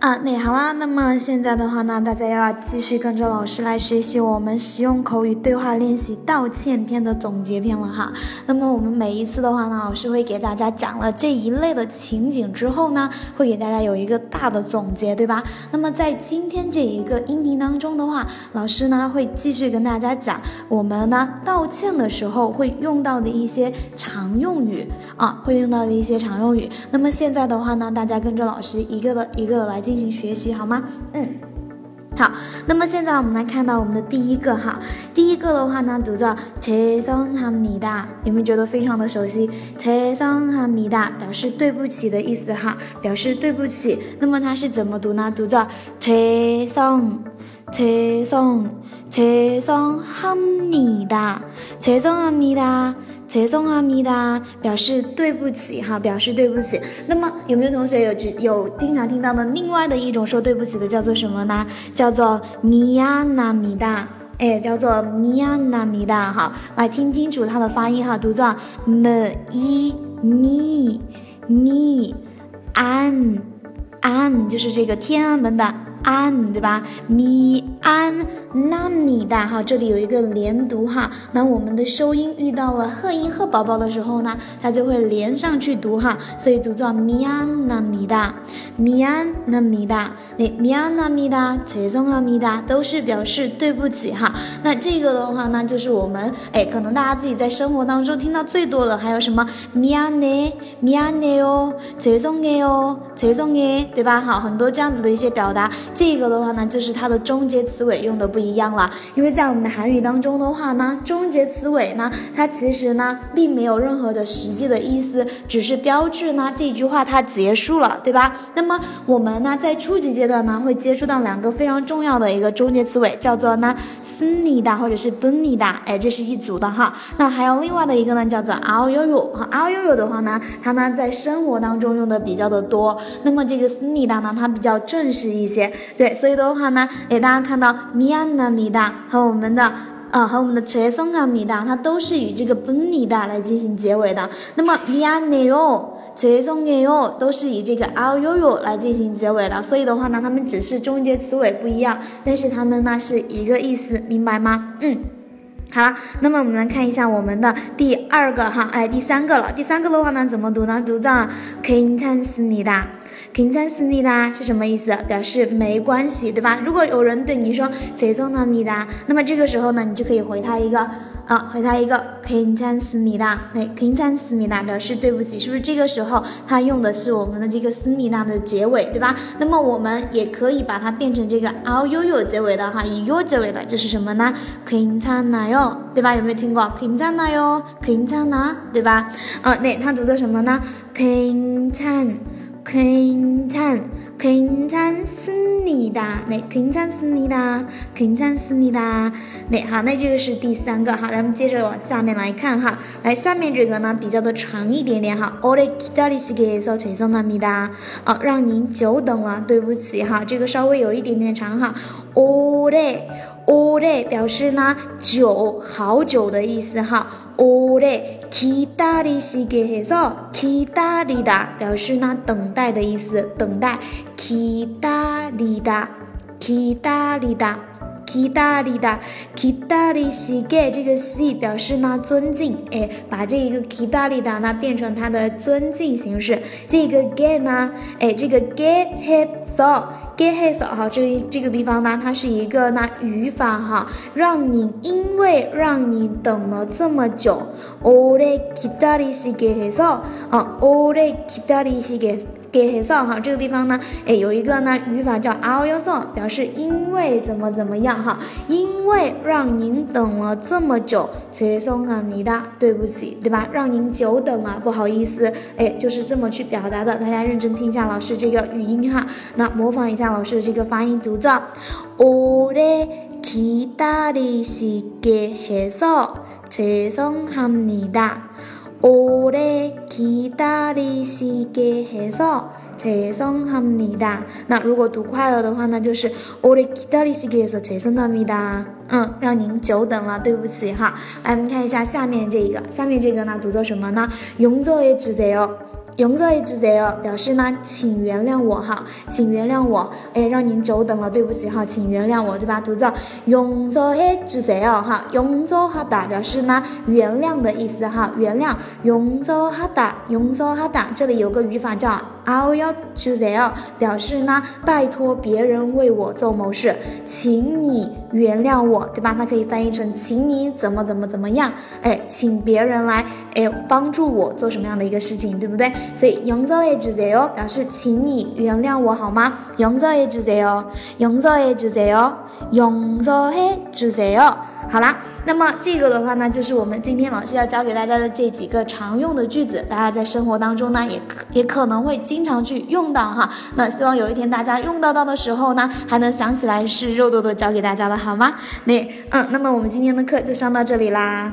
啊，那好啦，那么现在的话呢，大家要继续跟着老师来学习我们实用口语对话练习道歉篇的总结篇了哈。那么我们每一次的话呢，老师会给大家讲了这一类的情景之后呢，会给大家有一个大的总结，对吧？那么在今天这一个音频当中的话，老师呢会继续跟大家讲我们呢道歉的时候会用到的一些常用语啊，会用到的一些常用语。那么现在的话呢，大家跟着老师一个的一个的来进行学习好吗？嗯，好。那么现在我们来看到我们的第一个哈，第一个的话呢读作죄송합니다有没有觉得非常的熟悉？죄송합니다表示对不起的意思哈，表示对不起。那么它是怎么读呢？读作죄송죄송죄송합니다 죄송합니다 죄송합니다表示对不起哈，表示对不起。那么有没有同学有有经常听到的另外的一种说对不起的叫做什么呢？叫做미안합니다哎，叫做미안합니다哈，来听清楚它的发音哈，读作 m i mi mi an an 就是这个天安门的。 安对吧？米安那米的哈，这里有一个连读哈。那我们的收音遇到了贺音贺宝宝的时候呢，它就会连上去读哈，所以读作米安那米的，米安那米的，那米安那米的，죄송합니다都是表示对不起哈。那这个的话呢，就是我们哎，可能大家自己在生活当中听到最多的还有什么米安네米安네哦，죄송해哦，죄송해对吧？好，很多这样子的一些表达。 这个的话呢，就是它的终结词尾用的不一样了，因为在我们的韩语当中的话呢，终结词尾呢，它其实呢并没有任何的实际的意思，只是标志呢这句话它结束了，对吧？那么我们呢在初级阶段呢会接触到两个非常重要的一个终结词尾，叫做呢 si-da 或者是 bun-da，哎，这是一组的哈。那还有另外的一个呢，叫做 ao-yo 和 ao-yo 的话呢，它呢在生活当中用的比较的多。那么这个 si-da 呢，它比较正式一些。对，所以的话呢，诶，大家看到 m i a n a m i d a 和我们的啊和我们的 c h e s o n g a m i d a，它都是以这个 bunida 来进行结尾的。那么米安内哟，切松内哟，都是以这个 a y o r o 来进行结尾的。所以的话呢，它们只是终结词尾不一样，但是它们呢是一个意思，明白吗？嗯。好了，那么我们来看一下我们的第二个哈，哎，第三个了。第三个的话呢，怎么读呢？读作괜찮습니다 괜찮습니다是什么意思？表示没关系，对吧？如果有人对你说죄송합니 다， 那么这个时候呢，你就可以回他一个 啊，回他一个괜찮습니 다， 哎，괜찮습니 다， 表示对不起，是不是？这个时候它用的是我们的这个思密达的结尾，对吧？那么我们也可以把它变成这个아 u 요结尾的哈，以 요结尾的就是什么呢？괜찮나 요， 对吧？有没有听过괜찮나 요？ 괜찮 아， 对吧？呃，那它读作什么呢？괜 찮。 괜찮괜찮습니다 네， 괜찮습니 다， 괜찮습니 다。 那好，那这个是第三个哈，咱们接着往下面来看哈。来，下面这个呢比较的长一点点哈。오래기다리시게해서죄송합니 다。 啊，让您久等了，对不起哈。这个稍微有一点点长哈。오래오래表示呢久，好久的意思哈。 오래기다리시게해서기다리다表示呢等待的意思，等待。기다리다기다리다 Kitalida, 给这个西表示呢尊敬，哎，把这一个 Kitalida 呢变成它的尊敬形式。这个给呢，哎，这个 get 黑扫，get 黑扫哈，这这个地方呢，它是一个那语法哈，让你因为让你等了这么久，Ore Kitali 啊，Ore Kitali get。게 get his 哈，这个地方呢，哎，有一个呢语法叫아오요서表示因为怎么怎么样哈，因为让您等了这么久，죄송합니 다， 对不起，对吧？让您久等了，不好意思，哎，就是这么去表达的，大家认真听一下老师这个语音哈，那模仿一下。老师的这个发音读作오래기다리시게해서죄송합니다 오래 기다리시게 해서 죄송합니다那如果读快了的话呢，就是오래기다리시게해서죄송합니다嗯，让您久等了，对不起哈。来，我们看一下下面这个，下面这个呢读作什么呢？용서해주세요。 용서해주세요表示呢，请原谅我哈，请原谅我，哎，让您久等了，对不起哈，请原谅我，对吧？读作용서해주세요哈，용서하다表示呢原谅的意思哈，原谅용서하다 용서하다这里有个语法叫。I'll choose it，表示呢，拜托别人为我做某事，请你 原谅我，对吧？它可以翻译成，请你怎么怎么怎么样，哎，请别人来，哎，帮助我做什么样的一个事情，对不对？所以用作 choose it 表示，请你原谅我好吗？用作 choose it，用作 choose it，用作 choose it。好啦，那么这个的话呢，就是我们今天老师要教给大家的这几个常用的句子，大家在生活当中呢，也可也可能会经常去用到哈。那希望有一天大家用到到的时候呢，还能想起来是肉多多教给大家的，好吗？那嗯，那么我们今天的课就上到这里啦。